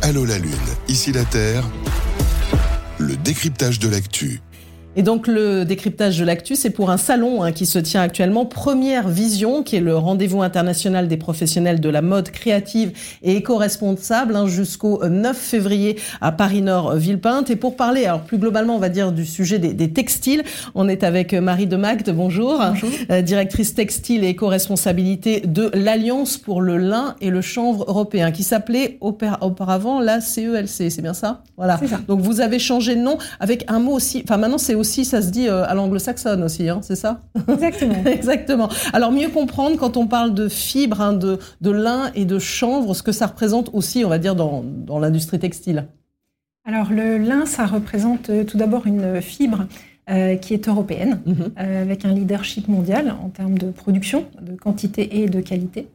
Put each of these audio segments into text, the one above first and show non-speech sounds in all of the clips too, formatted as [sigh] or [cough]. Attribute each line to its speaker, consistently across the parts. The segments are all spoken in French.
Speaker 1: Allô la Lune, ici la Terre, le décryptage de l'actu.
Speaker 2: Et donc le décryptage de l'actu, c'est pour un salon hein, qui se tient actuellement, Première Vision, qui est le rendez-vous international des professionnels de la mode créative et éco-responsable hein, jusqu'au 9 février à Paris-Nord Villepinte. Et pour parler, alors plus globalement, on va dire du sujet des, des textiles, on est avec Marie de Magde, bonjour,
Speaker 3: bonjour.
Speaker 2: Euh, directrice textile et éco-responsabilité de l'Alliance pour le lin et le chanvre européen, qui s'appelait auparavant la CELC, c'est bien ça?
Speaker 3: Voilà.
Speaker 2: Ça. Donc vous avez changé de nom avec un mot aussi, enfin maintenant c'est aussi, ça se dit euh, à l'anglo-saxonne aussi, hein, c'est ça
Speaker 3: Exactement. [laughs]
Speaker 2: Exactement. Alors mieux comprendre quand on parle de fibres, hein, de, de, lin et de chanvre, ce que ça représente aussi, on va dire, dans, dans l'industrie textile.
Speaker 3: Alors le lin, ça représente euh, tout d'abord une fibre euh, qui est européenne, euh, avec un leadership mondial en termes de production, de quantité et de qualité.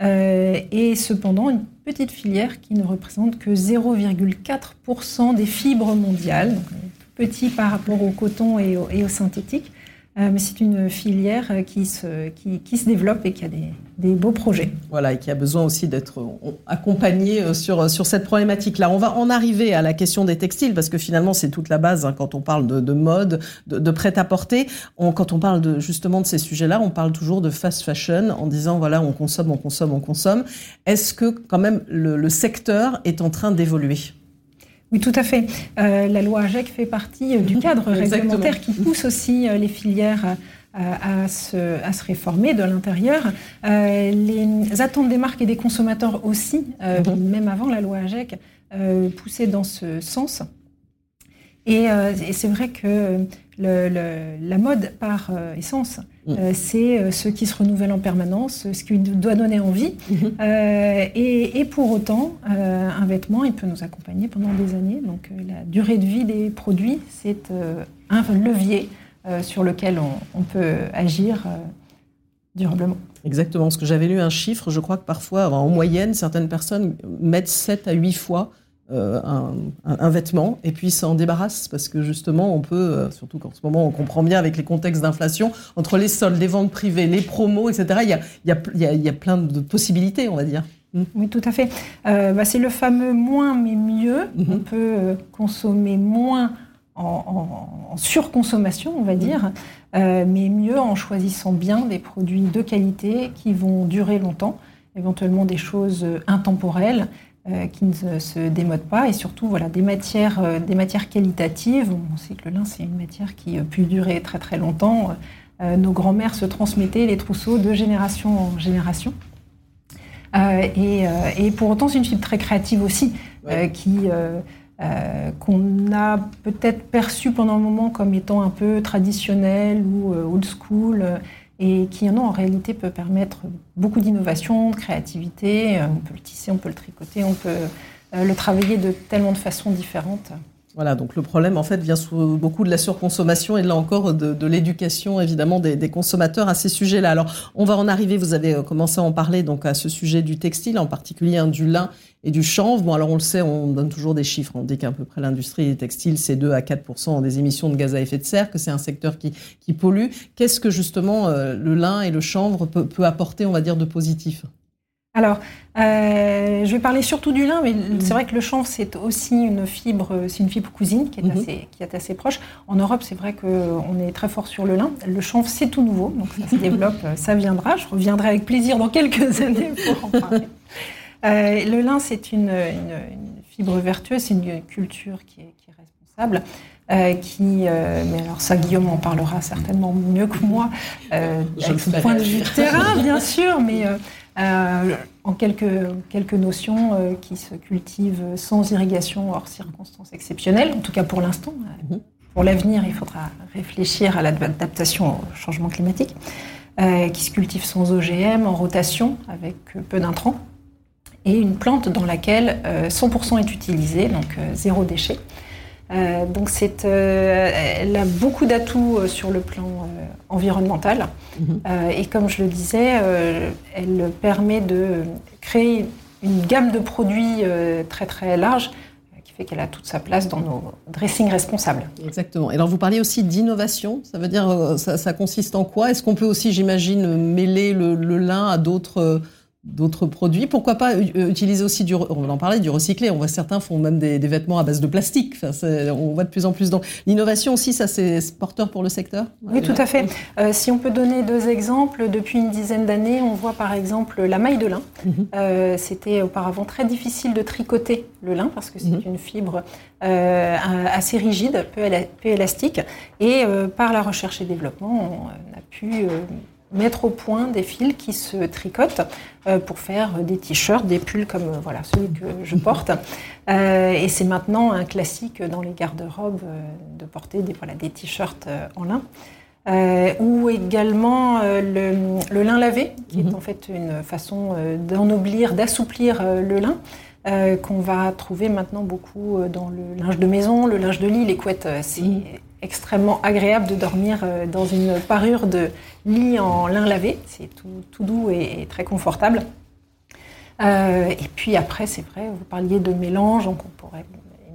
Speaker 3: Euh, et cependant, une petite filière qui ne représente que 0,4% des fibres mondiales, donc petit par rapport au coton et au, et synthétique. Euh, mais c'est une filière qui se, qui, se développe et qui a des, des, beaux projets.
Speaker 2: Voilà, et qui a besoin aussi d'être accompagné sur, sur cette problématique-là. On va en arriver à la question des textiles, parce que finalement, c'est toute la base hein, quand on parle de, de mode, de, prêt-à-porter. Quand on parle justement de ces sujets-là, on parle toujours de fast fashion en disant, voilà, on consomme, on consomme, on consomme. Est-ce que quand même le secteur est en train d'évoluer?
Speaker 3: Oui, tout à fait. Euh, la loi AGEC fait partie euh, du cadre réglementaire qui pousse aussi euh, les filières à, se, à, se, réformer de l'intérieur. Euh, les attentes des marques et des consommateurs aussi, euh, mmh. même avant la loi AGEC, euh, poussaient dans ce sens. Et, et c'est vrai que le, le, la mode par essence, mmh. c'est ce qui se renouvelle en permanence, ce qui doit donner envie. Mmh. Et, et, pour autant, un vêtement, il peut nous accompagner pendant des années. Donc la durée de vie des produits, c'est un levier euh, sur lequel on, on peut agir euh, durablement.
Speaker 2: Exactement, parce que j'avais lu un chiffre, je crois que parfois, en moyenne, certaines personnes mettent 7 à 8 fois euh, un, un, un, vêtement et puis s'en débarrassent parce que justement on peut, euh, surtout qu'en ce moment on comprend bien avec les contextes d'inflation, entre les soldes, les ventes privées, les promos, etc., il y a, il y a, il y a, il y a plein de possibilités, on va dire.
Speaker 3: Oui, tout à fait. Euh, bah, c'est le fameux moins mais mieux. Mm -hmm. On peut consommer moins en, surconsommation, on va dire, euh, mais mieux en choisissant bien des produits de qualité qui vont durer longtemps, éventuellement des choses intemporelles qui ne se démodent pas, et surtout voilà, des, matières, euh, des matières qualitatives. On sait que le lin, c'est une matière qui peut durer très très longtemps. nos grands-mères se transmettaient les trousseaux de génération en génération. Et, et, pour autant, c'est une fibre très créative aussi, ouais. qui euh, qu'on a peut-être perçu pendant un moment comme étant un peu traditionnel ou euh, old school euh, et qui non, en réalité peut permettre beaucoup d'innovation, de créativité. On peut le tisser, on peut le tricoter, on peut le travailler de tellement de façons différentes.
Speaker 2: Voilà, donc le problème en fait vient sous beaucoup de la surconsommation et là encore de, de l'éducation évidemment des, des, consommateurs à ces sujets-là. Alors on va en arriver, vous avez commencé à en parler donc à ce sujet du textile, en particulier hein, du lin et du chanvre. Bon alors on le sait, on donne toujours des chiffres, on dit qu'à peu près l'industrie des textiles c'est 2 à 4 des émissions de gaz à effet de serre, que c'est un secteur qui, qui pollue. Qu'est-ce que justement euh, le lin et le chanvre peut, peut apporter, on va dire, de positif?
Speaker 3: Alors, euh, je vais parler surtout du lin, mais mmh. c'est vrai que le chanvre, c'est aussi une fibre, c'est une fibre cousine qui est, mmh. assez, qui est assez proche. En Europe, c'est vrai qu'on est très fort sur le lin. Le chanvre, c'est tout nouveau, donc ça se [laughs] développe, ça viendra. Je reviendrai avec plaisir dans quelques [laughs] années pour en parler. Euh, le lin, c'est une, une, une, fibre vertueuse, c'est une culture qui est, qui est responsable. Euh, qui, euh, mais alors ça Guillaume en parlera certainement mieux que moi, euh, avec son point de vue terrain [laughs] bien sûr, mais euh, en quelques, quelques notions euh, qui se cultivent sans irrigation hors circonstances exceptionnelles, en tout cas pour l'instant.
Speaker 2: Mhm.
Speaker 3: Pour l'avenir, il faudra réfléchir à l'adaptation au changement climatique, euh, qui se cultive sans OGM, en rotation, avec peu d'intrants, et une plante dans laquelle 100% est utilisé, donc zéro déchet. Euh, donc c'est, euh, elle a beaucoup d'atouts euh, sur le plan euh, environnemental. -hmm. et comme je le disais, elle permet de créer une gamme de produits très très large qui fait qu'elle a toute sa place dans nos dressings responsables.
Speaker 2: Exactement. Et alors vous parliez aussi d'innovation. Ça veut dire ça, ça consiste en quoi? Est-ce qu'on peut aussi, j'imagine, mêler le, le lin à d'autres d'autres produits. Pourquoi pas utiliser aussi du, on en parlait, du recyclé. On voit certains font même des, vêtements à base de plastique. Enfin, on voit de plus en plus. Donc l'innovation aussi, ça c'est porteur pour le secteur.
Speaker 3: Oui, tout à fait. Euh, si on peut donner deux exemples, depuis une dizaine d'années, on voit par exemple la maille de lin. Mhm. Euh, c'était auparavant très difficile de tricoter le lin parce que c'est mhm. une fibre euh, assez rigide, peu, élastique. Et par la recherche et développement, on a pu mettre au point des fils qui se tricotent euh, pour faire des t-shirts, des pulls comme euh, voilà celui que je [laughs] porte. Euh, et c'est maintenant un classique dans les garde-robes de porter des, voilà, des t-shirts en lin. ou également le, lin lavé, qui est mhm. en fait une façon d'ennoblir, d'assouplir le lin. qu'on va trouver maintenant beaucoup dans le linge de maison, le linge de lit, les couettes. C'est mhm extrêmement agréable de dormir euh, dans une parure de lit en lin lavé. C'est tout, doux et, très confortable. Euh, et puis après, c'est vrai, vous parliez de mélange, donc on pourrait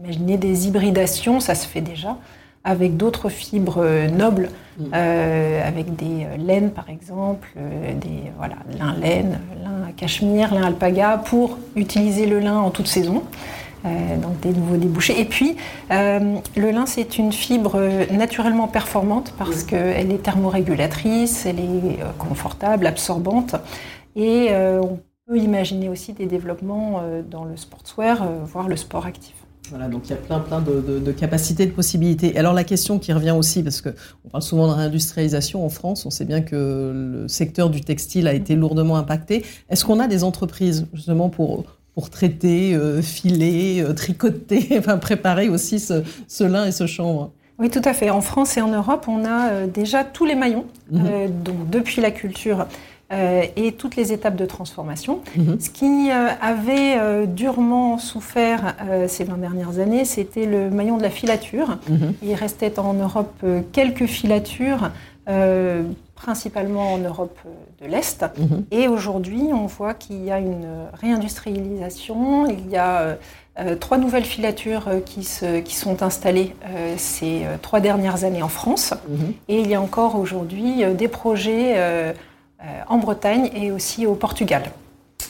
Speaker 3: imaginer des hybridations, ça se fait déjà, avec d'autres fibres euh, nobles, avec des laines par exemple, des voilà, lin laine, lin cachemire, lin alpaga, pour utiliser le lin en toute saison. Euh, donc des nouveaux débouchés. Et puis, euh, le lin, c'est une fibre naturellement performante parce qu'elle est thermorégulatrice, elle est euh, confortable, absorbante. Et on peut imaginer aussi des développements dans le sportswear, voire le sport actif.
Speaker 2: Voilà, donc il y a plein, plein de, capacités, de possibilités. alors la question qui revient aussi, parce qu'on parle souvent de réindustrialisation en France, on sait bien que le secteur du textile a été lourdement impacté. Est-ce qu'on a des entreprises justement pour pour traiter, euh, filer, euh, tricoter, [laughs] enfin préparer aussi ce, lin et ce chanvre.
Speaker 3: Oui, tout à fait. En France et en Europe, on a euh, déjà tous les maillons, mhm. donc depuis la culture et toutes les étapes de transformation. Mhm. Ce qui avait durement souffert ces 20 dernières années, c'était le maillon de la filature. Mhm. Il restait en Europe quelques filatures principalement en Europe de l'Est. Mhm. Et aujourd'hui, on voit qu'il y a une réindustrialisation. Il y a euh, euh, trois nouvelles filatures euh, qui, se, qui sont installées ces trois dernières années en France. Mhm. Et il y a encore aujourd'hui des projets en Bretagne et aussi au Portugal.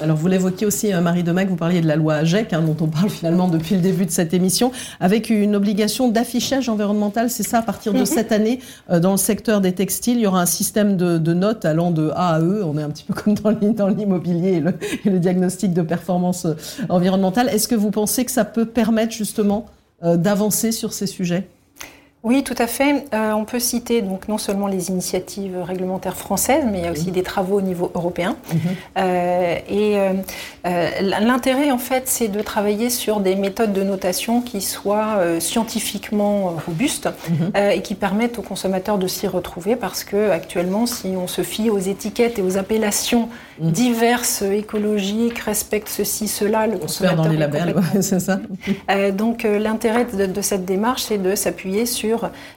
Speaker 2: Alors vous l'évoquiez aussi, euh, Marie Demac, vous parliez de la loi AGEC, hein, dont on parle [laughs] finalement depuis le début de cette émission, avec une obligation d'affichage environnemental. C'est ça, à partir de mhm. cette année, euh, dans le secteur des textiles, il y aura un système de, notes allant de A à E. On est un petit peu comme dans l'immobilier et, le, diagnostic de performance euh, environnementale. Est-ce que vous pensez que ça peut permettre justement d'avancer sur ces sujets?
Speaker 3: Oui, tout à fait. Euh, on peut citer donc non seulement les initiatives réglementaires françaises, mais il y a aussi des travaux au niveau européen. Mhm. Euh, et euh, l'intérêt, en fait, c'est de travailler sur des méthodes de notation qui soient scientifiquement robustes mhm. et qui permettent aux consommateurs de s'y retrouver, parce que actuellement, si on se fie aux étiquettes et aux appellations mhm. diverses, écologiques, respectent ceci, cela,
Speaker 2: le on consommateur se dans les labels, [laughs] c'est ça.
Speaker 3: donc l'intérêt de, de cette démarche, c'est de s'appuyer sur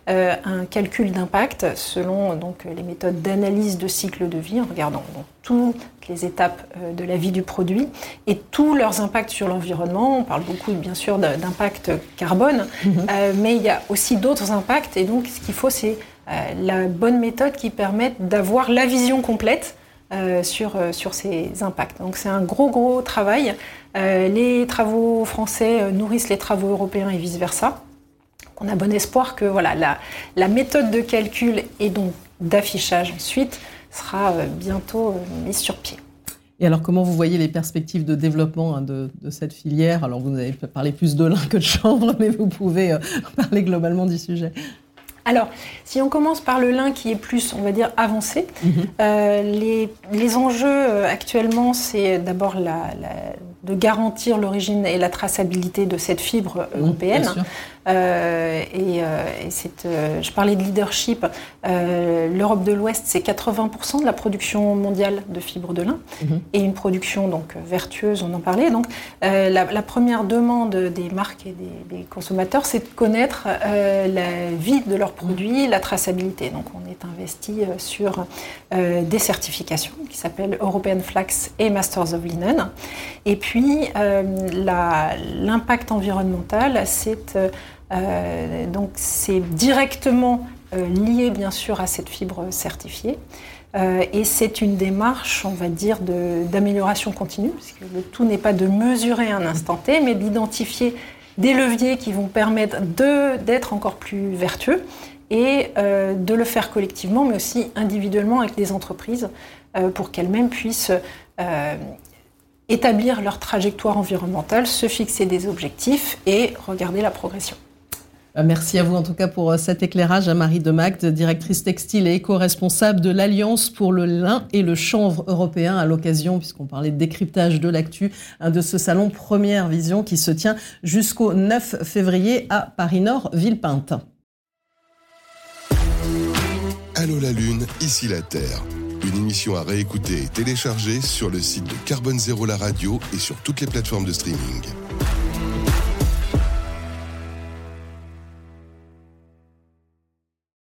Speaker 3: euh, un calcul d'impact selon donc, les méthodes d'analyse de cycle de vie en regardant toutes les étapes euh, de la vie du produit et tous leurs impacts sur l'environnement. On parle beaucoup bien sûr d'impact carbone, mhm. euh, mais il y a aussi d'autres impacts et donc ce qu'il faut c'est la bonne méthode qui permette d'avoir la vision complète sur, sur ces impacts. Donc c'est un gros gros travail. les travaux français nourrissent les travaux européens et vice-versa on a bon espoir que voilà, la, méthode de calcul et donc d'affichage ensuite sera euh, bientôt euh, mise sur pied.
Speaker 2: Et alors, comment vous voyez les perspectives de développement hein, de, cette filière? Alors, vous avez parlé plus de lin que de chanvre, [laughs] mais vous pouvez euh, [laughs] parler globalement du sujet.
Speaker 3: Alors, si on commence par le lin qui est plus, on va dire, avancé, mhm. les, les, enjeux actuellement, c'est d'abord la, de garantir l'origine et la traçabilité de cette fibre européenne. Euh, et, euh, euh, je parlais de leadership. L'Europe de l'Ouest, c'est 80% de la production mondiale de fibres de lin mhm. et une production donc vertueuse. On en parlait. Donc, la, première demande des marques et des, consommateurs, c'est de connaître la vie de leurs produits, la traçabilité. Donc, on est investi sur des certifications qui s'appellent European Flax et Masters of Linen. Et puis, l'impact environnemental, c'est euh, donc c'est directement euh, lié bien sûr à cette fibre certifiée. et c'est une démarche, on va dire, d'amélioration continue, parce que le tout n'est pas de mesurer un instant T, mais d'identifier des leviers qui vont permettre d'être encore plus vertueux et euh, de le faire collectivement, mais aussi individuellement avec des entreprises euh, pour qu'elles-mêmes puissent euh, établir leur trajectoire environnementale, se fixer des objectifs et regarder la progression.
Speaker 2: Merci à vous en tout cas pour cet éclairage à Marie Demagde, directrice textile et éco-responsable de l'Alliance pour le lin et le chanvre européen à l'occasion, puisqu'on parlait de décryptage de l'actu, de ce salon Première Vision qui se tient jusqu'au 9 février à Paris-Nord, Villepinte.
Speaker 1: Allô la Lune, ici la Terre. Une émission à réécouter et télécharger sur le site de Carbone Zéro la radio et sur toutes les plateformes de streaming.